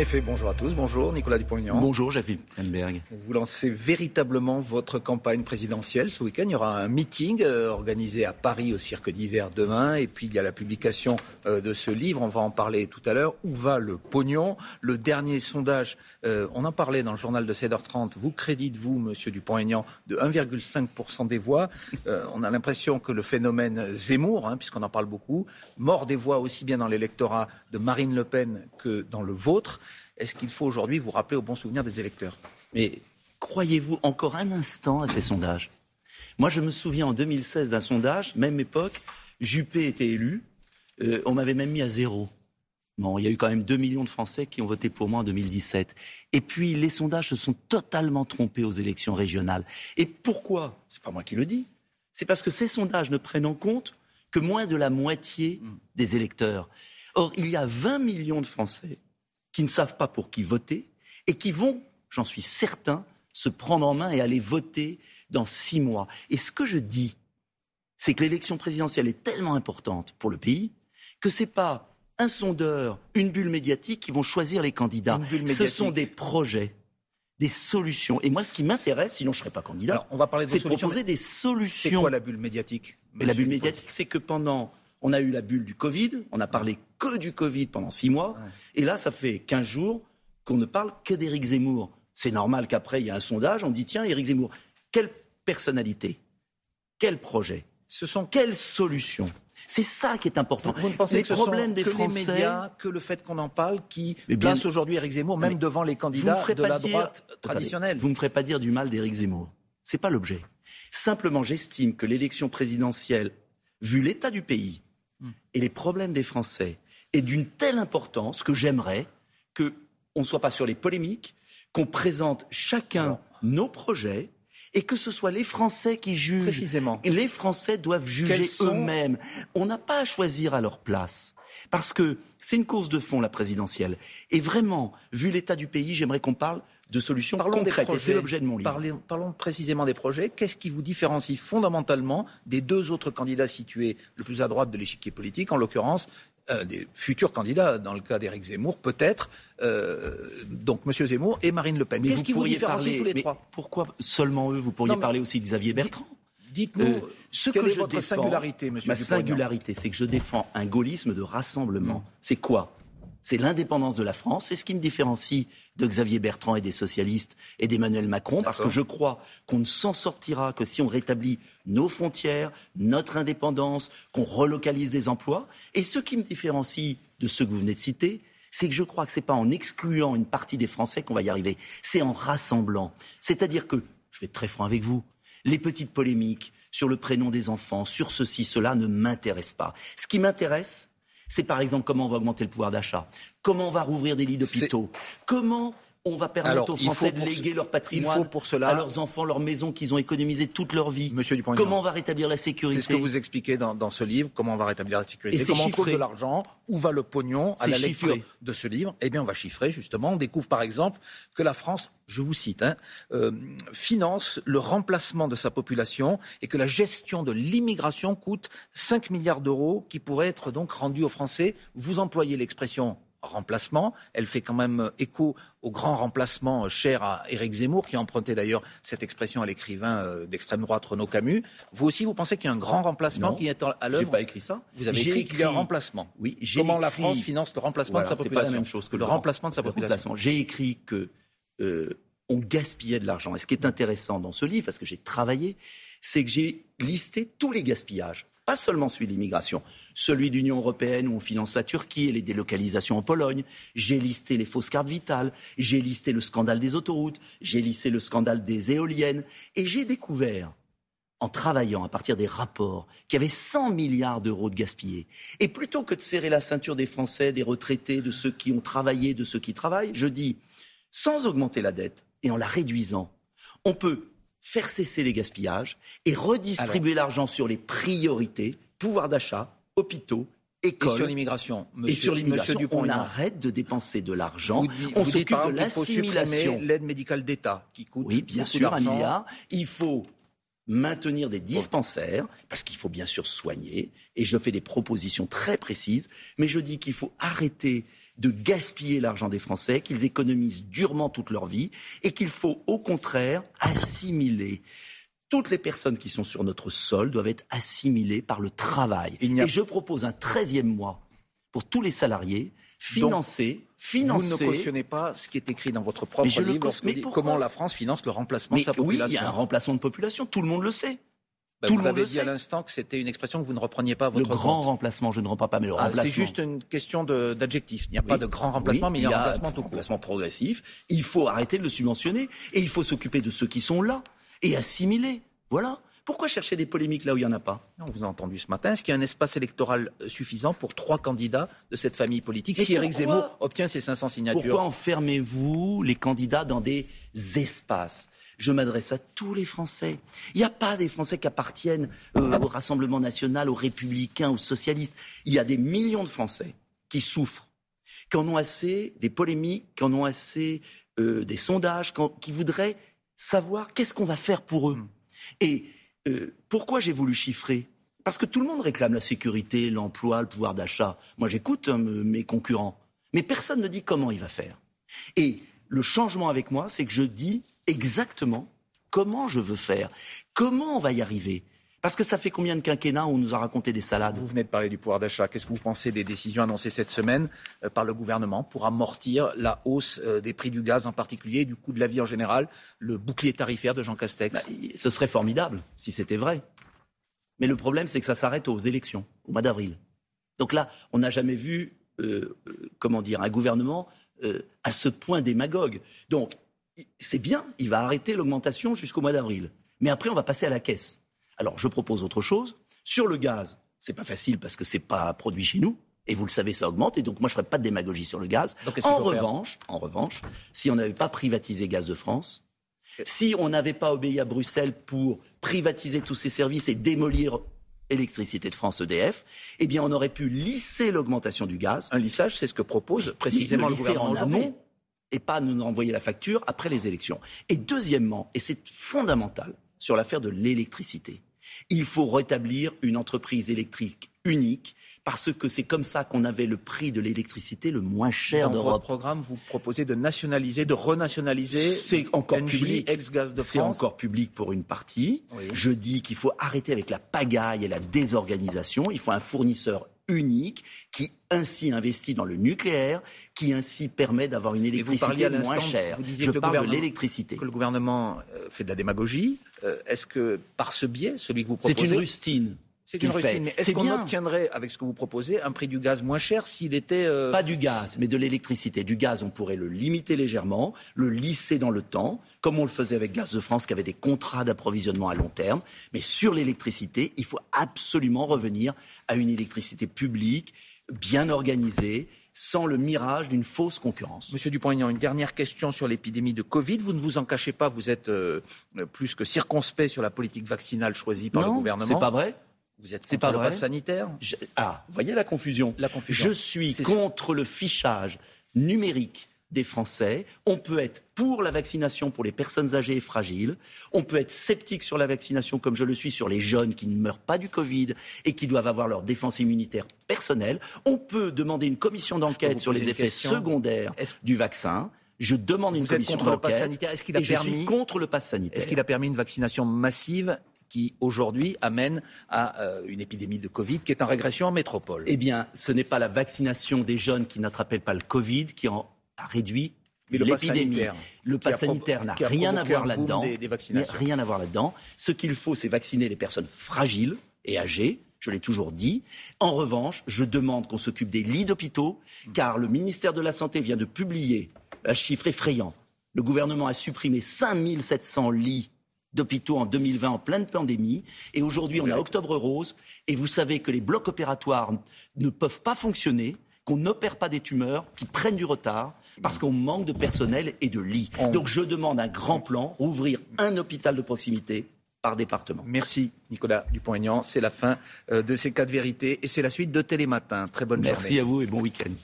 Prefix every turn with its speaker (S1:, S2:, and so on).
S1: effet, bonjour à tous. Bonjour Nicolas Dupont-Aignan.
S2: Bonjour Javi Enberg.
S1: Vous lancez véritablement votre campagne présidentielle ce week-end. Il y aura un meeting euh, organisé à Paris au Cirque d'hiver demain. Et puis il y a la publication euh, de ce livre. On va en parler tout à l'heure. Où va le pognon? Le dernier sondage, euh, on en parlait dans le journal de 7h30. Vous créditez, vous, monsieur Dupont-Aignan, de 1,5% des voix? on a l'impression que le phénomène Zemmour, hein, puisqu'on en parle beaucoup, mord des voix aussi bien dans l'électorat de Marine Le Pen que dans le vôtre. Est-ce qu'il faut aujourd'hui vous rappeler au bon souvenir des électeurs?
S2: Mais croyez-vous encore un instant à ces sondages? Moi, je me souviens en 2016 d'un sondage, même époque, Juppé était élu, euh, on m'avait même mis à zéro. Bon, il y a eu quand même 2 millions de Français qui ont voté pour moi en 2017. Et puis, les sondages se sont totalement trompés aux élections régionales. Et pourquoi? C'est pas moi qui le dis. C'est parce que ces sondages ne prennent en compte que moins de la moitié mm. des électeurs. Or, il y a 20 millions de Français qui ne savent pas pour qui voter et qui vont, j'en suis certain, se prendre en main et aller voter dans six mois. Et ce que je dis, c'est que l'élection présidentielle est tellement importante pour le pays que ce n'est pas un sondeur, une bulle médiatique qui vont choisir les candidats. Ce sont des projets des solutions. Et moi, ce qui m'intéresse, sinon je ne serais pas candidat, on va parler de c'est de proposer des solutions. C'est
S1: quoi la bulle médiatique?
S2: Mais La bulle médiatique, c'est que pendant on a eu la bulle du Covid, on a parlé que du Covid pendant six mois, et là, ça fait 15 jours qu'on ne parle que d'Éric Zemmour. C'est normal qu'après, il y a un sondage, on dit tiens, Éric Zemmour, quelle personnalité Quel projet Ce sont quelles solutions c'est ça qui est important.
S1: Vous ne pensez que problèmes des que Français, les médias, que le fait qu'on en parle, qui place aujourd'hui Éric Zemmour, même devant les candidats de la droite traditionnelle.
S2: vous ne me ferez pas dire du mal d'Éric Zemmour. C'est pas l'objet. Simplement, j'estime que l'élection présidentielle, vu l'état du pays, et les problèmes des Français est d'une telle importance que j'aimerais qu'on ne soit pas sur les polémiques, qu'on présente chacun nos projets et que ce soit les Français qui jugent.
S1: Précisément.
S2: Les Français doivent juger eux-mêmes. On n'a pas à choisir à leur place. Parce que c'est une course de fond, la présidentielle. Et vraiment, vu l'état du pays, j'aimerais qu'on parle de solutions parlons concrètes. c'est l'objet de mon livre.
S1: Parlons, précisément des projets. Qu'est-ce qui vous différencie fondamentalement des deux autres candidats situés le plus à droite de l'échiquier politique, en l'occurrence euh, des futurs candidats, dans le cas d'Éric Zemmour, peut-être, euh, donc M. Zemmour et Marine Le Pen. Qu'est-ce qui vous différencie tous les trois?
S2: Pourquoi seulement eux? Vous pourriez parler aussi de Xavier Bertrand
S1: Dites-nous euh, ce quelle que est votre singularité,
S2: monsieur Ma singularité, c'est que je défends un gaullisme de rassemblement. C'est quoi? C'est l'indépendance de la France. C'est ce qui me différencie de Xavier Bertrand et des socialistes et d'Emmanuel Macron, parce que je crois qu'on ne s'en sortira que si on rétablit nos frontières, notre indépendance, qu'on relocalise des emplois. Et ce qui me différencie de ceux que vous venez de citer, c'est que je crois que ce n'est pas en excluant une partie des Français qu'on va y arriver, c'est en rassemblant. C'est-à-dire que, je vais être très franc avec vous, les petites polémiques sur le prénom des enfants, sur ceci, cela ne m'intéressent pas. Ce qui m'intéresse, c'est par exemple comment on va augmenter le pouvoir d'achat, comment on va rouvrir des lits d'hôpitaux, comment on va permettre aux Français de léguer leur patrimoine pour cela... à leurs enfants, leurs maisons qu'ils ont économisées toute leur vie.
S1: Monsieur
S2: comment on va rétablir la sécurité
S1: C'est ce que vous expliquez dans, ce livre, comment on va rétablir la sécurité, comment on trouve de l'argent, où va le pognon à la lecture de ce livre? Eh bien, on va chiffrer justement. On découvre par exemple que la France, je vous cite, hein, euh, finance le remplacement de sa population et que la gestion de l'immigration coûte 5 milliards d'euros qui pourraient être donc rendus aux Français. Vous employez l'expression remplacement. Elle fait quand même écho au grand remplacement cher à Éric Zemmour, qui a emprunté d'ailleurs cette expression à l'écrivain euh, d'extrême droite Renaud Camus. Vous aussi, vous pensez qu'il y a un grand remplacement qui est à l'œuvre
S2: J'ai pas écrit ça.
S1: Vous avez écrit, qu'il y a un remplacement.
S2: Oui.
S1: Comment la France finance le remplacement de sa population
S2: pas la même chose que
S1: le, remplacement de sa population.
S2: J'ai écrit que euh, on gaspillait de l'argent. Et ce qui est intéressant dans ce livre, parce que j'ai travaillé, c'est que j'ai listé tous les gaspillages pas seulement celui de l'immigration, celui de l'Union européenne où on finance la Turquie et les délocalisations en Pologne. J'ai listé les fausses cartes vitales, j'ai listé le scandale des autoroutes, j'ai listé le scandale des éoliennes, et j'ai découvert, en travaillant à partir des rapports, qu'il y avait 100 milliards d'euros de gaspillés. Et plutôt que de serrer la ceinture des Français, des retraités, de ceux qui ont travaillé, de ceux qui travaillent, je dis, sans augmenter la dette et en la réduisant, on peut faire cesser les gaspillages et redistribuer l'argent sur les priorités, pouvoir d'achat, hôpitaux, écoles.
S1: Et sur l'immigration.
S2: Et sur l'immigration, on arrête de dépenser de l'argent. on s'occupe de l'assimilation.
S1: L'aide médicale d'État qui coûte
S2: Oui, bien sûr, un milliard. Il faut maintenir des dispensaires, parce qu'il faut bien sûr soigner, et je fais des propositions très précises, mais je dis qu'il faut arrêter de gaspiller l'argent des Français, qu'ils économisent durement toute leur vie, et qu'il faut au contraire assimiler. Toutes les personnes qui sont sur notre sol doivent être assimilées par le travail. Et je propose un treizième mois pour tous les salariés, financé, financé.
S1: Vous ne cautionnez pas ce qui est écrit dans votre propre mais livre, mais comment la France finance le remplacement de sa population.
S2: Oui, il y a un remplacement de population, tout le monde le sait.
S1: Bah, tout vous le monde avez dit à l'instant que c'était une expression que vous ne repreniez pas à votre
S2: Le grand remplacement, je ne reprends pas, mais le ah, remplacement.
S1: C'est juste une question d'adjectif. Il n'y a pas de grand remplacement, mais il y a un remplacement tout
S2: remplacement progressif. Il faut arrêter de le subventionner et il faut s'occuper de ceux qui sont là et assimiler. Voilà. Pourquoi chercher des polémiques là où il n'y en a pas?
S1: On vous a entendu ce matin. Est-ce qu'il y a un espace électoral euh, suffisant pour trois candidats de cette famille politique si Éric Zemmour obtient ces 500 signatures?
S2: Pourquoi enfermez-vous les candidats dans des espaces? Je m'adresse à tous les Français. Il n'y a pas des Français qui appartiennent euh, au Rassemblement national, aux républicains, aux socialistes. Il y a des millions de Français qui souffrent, qui en ont assez des polémiques, qui en ont assez euh, des sondages, qui voudraient savoir qu'est-ce qu'on va faire pour eux. Et euh, pourquoi j'ai voulu chiffrer? Parce que tout le monde réclame la sécurité, l'emploi, le pouvoir d'achat. Moi, j'écoute hein, mes concurrents. Mais personne ne dit comment il va faire. Et le changement avec moi, c'est que je dis exactement comment je veux faire, comment on va y arriver? Parce que ça fait combien de quinquennats où on nous a raconté des salades?
S1: Vous venez de parler du pouvoir d'achat. Qu'est-ce que vous pensez des décisions annoncées cette semaine euh, par le gouvernement pour amortir la hausse euh, des prix du gaz en particulier, du coût de la vie en général, le bouclier tarifaire de Jean Castex? Bah,
S2: Ce serait formidable si c'était vrai. Mais le problème, c'est que ça s'arrête aux élections, au mois d'avril. Donc là, on n'a jamais vu, euh, comment dire, un gouvernement à ce point démagogue. Donc, c'est bien, il va arrêter l'augmentation jusqu'au mois d'avril. Mais après, on va passer à la caisse. Alors, je propose autre chose. Sur le gaz, c'est pas facile parce que c'est pas produit chez nous. Et vous le savez, ça augmente. Et donc, moi, je ferai pas de démagogie sur le gaz. en revanche, en revanche, si on n'avait pas privatisé Gaz de France, si on n'avait pas obéi à Bruxelles pour privatiser tous ces services et démolir Électricité de France EDF, eh bien, on aurait pu lisser l'augmentation du gaz.
S1: Un lissage, c'est ce que propose précisément le, gouvernement
S2: en amont et pas nous envoyer la facture après les élections. Et deuxièmement, et c'est fondamental sur l'affaire de l'électricité, il faut rétablir une entreprise électrique unique parce que c'est comme ça qu'on avait le prix de l'électricité le moins cher d'Europe. Dans
S1: votre programme, vous proposez de nationaliser, de renationaliser
S2: C'est encore public. Ex-Gaz de C'est encore public pour une partie. Je dis qu'il faut arrêter avec la pagaille et la désorganisation. Il faut un fournisseur unique qui ainsi investit dans le nucléaire, qui ainsi permet d'avoir une électricité moins chère. Je parle de l'électricité.
S1: Que le gouvernement euh, fait de la démagogie. Euh, est-ce que par ce biais, celui que vous proposez...
S2: C'est une rustine.
S1: C'est une rustine. Mais est-ce qu'on obtiendrait, avec ce que vous proposez, un prix du gaz moins cher s'il était... Euh,
S2: Pas du gaz, mais de l'électricité. Du gaz, on pourrait le limiter légèrement, le lisser dans le temps, comme on le faisait avec Gaz de France, qui avait des contrats d'approvisionnement à long terme. Mais sur l'électricité, il faut absolument revenir à une électricité publique, bien organisée, sans le mirage d'une fausse concurrence.
S1: Monsieur Dupont-Aignan, une dernière question sur l'épidémie de Covid. Vous ne vous en cachez pas, vous êtes euh, plus que circonspect sur la politique vaccinale choisie par
S2: le
S1: gouvernement.
S2: C'est pas vrai
S1: vous êtes contre pas le pass sanitaire?
S2: Ah, vous voyez la confusion. La confusion. Je suis contre le fichage numérique des Français. On peut être pour la vaccination pour les personnes âgées et fragiles. On peut être sceptique sur la vaccination, comme je le suis sur les jeunes qui ne meurent pas du Covid et qui doivent avoir leur défense immunitaire personnelle. On peut demander une commission d'enquête sur les effets secondaires du vaccin. Je demande une commission d'enquête. Est-ce qu'il a permis... je suis contre le pass sanitaire.
S1: Est-ce qu'il a permis une vaccination massive qui aujourd'hui amène à euh, une épidémie de Covid qui est en régression en métropole
S2: Eh bien, ce n'est pas la vaccination des jeunes qui n'attrapent pas le Covid qui en a réduit l'épidémie. Le pass sanitaire n'a rien à voir là-dedans. Rien à voir là-dedans. Ce qu'il faut, c'est vacciner les personnes fragiles et âgées. Je l'ai toujours dit. En revanche, je demande qu'on s'occupe des lits d'hôpitaux, car le ministère de la Santé vient de publier un chiffre effrayant. Le gouvernement a supprimé 5700 lits d'hôpitaux en 2020 en pleine pandémie. Et aujourd'hui, on a Octobre Rose. Et vous savez que les blocs opératoires ne peuvent pas fonctionner, qu'on n'opère pas des tumeurs, qui prennent du retard parce qu'on manque de personnel et de lits. Donc je demande un grand plan, ouvrir un hôpital de proximité par département.
S1: Merci Nicolas Dupont-Aignan. C'est la fin euh, de ces cas de vérité et c'est la suite de Télématin. Très bonne
S2: journée. Merci à vous et bon week-end.